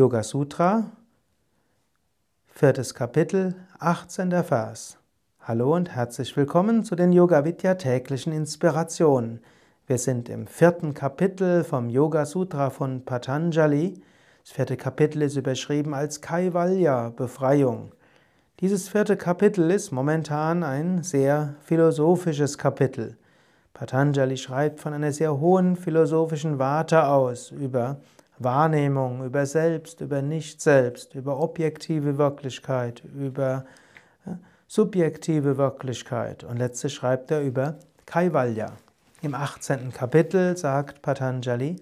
Yoga Sutra, viertes Kapitel, 18. Vers. Hallo und herzlich willkommen zu den Yoga Vidya täglichen Inspirationen. Wir sind im vierten Kapitel vom Yoga Sutra von Patanjali. Das vierte Kapitel ist überschrieben als Kaivalya, Befreiung. Dieses vierte Kapitel ist momentan ein sehr philosophisches Kapitel. Patanjali schreibt von einer sehr hohen philosophischen Warte aus über Wahrnehmung, über Selbst, über Nicht-Selbst, über objektive Wirklichkeit, über subjektive Wirklichkeit. Und letztlich schreibt er über Kaivalya. Im 18. Kapitel sagt Patanjali,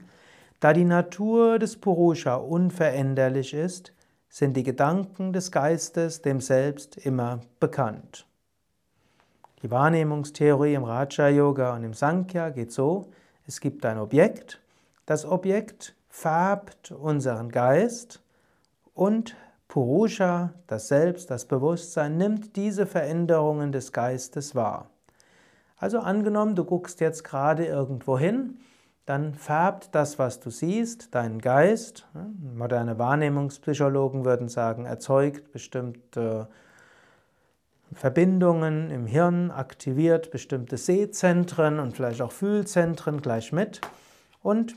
da die Natur des Purusha unveränderlich ist, sind die Gedanken des Geistes dem Selbst immer bekannt. Die Wahrnehmungstheorie im Raja Yoga und im Sankhya geht so, es gibt ein Objekt, das Objekt färbt unseren Geist und Purusha, das Selbst, das Bewusstsein, nimmt diese Veränderungen des Geistes wahr. Also angenommen, du guckst jetzt gerade irgendwo hin, dann färbt das, was du siehst, deinen Geist. Moderne Wahrnehmungspsychologen würden sagen, erzeugt bestimmte Verbindungen im Hirn, aktiviert bestimmte Sehzentren und vielleicht auch Fühlzentren gleich mit. Und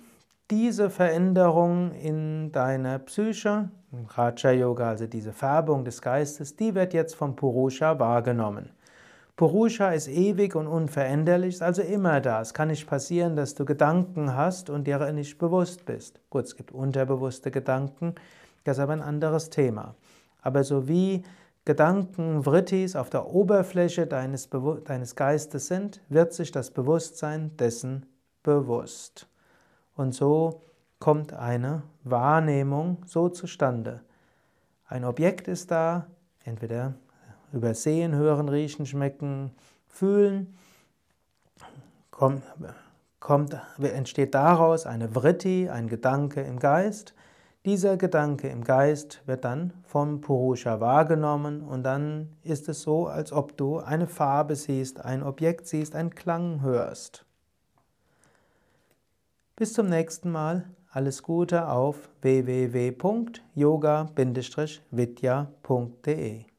diese Veränderung in deiner Psyche, Raja Yoga, also diese Färbung des Geistes, die wird jetzt vom Purusha wahrgenommen. Purusha ist ewig und unveränderlich, ist also immer da. Es kann nicht passieren, dass du Gedanken hast und dir nicht bewusst bist. Gut, es gibt unterbewusste Gedanken, das ist aber ein anderes Thema. Aber so wie Gedanken, Vrittis auf der Oberfläche deines, deines Geistes sind, wird sich das Bewusstsein dessen bewusst. Und so kommt eine Wahrnehmung so zustande. Ein Objekt ist da, entweder über Sehen, Hören, Riechen, Schmecken, Fühlen, kommt, kommt, entsteht daraus eine Vritti, ein Gedanke im Geist. Dieser Gedanke im Geist wird dann vom Purusha wahrgenommen und dann ist es so, als ob du eine Farbe siehst, ein Objekt siehst, einen Klang hörst. Bis zum nächsten Mal. Alles Gute auf www.yoga-vidya.de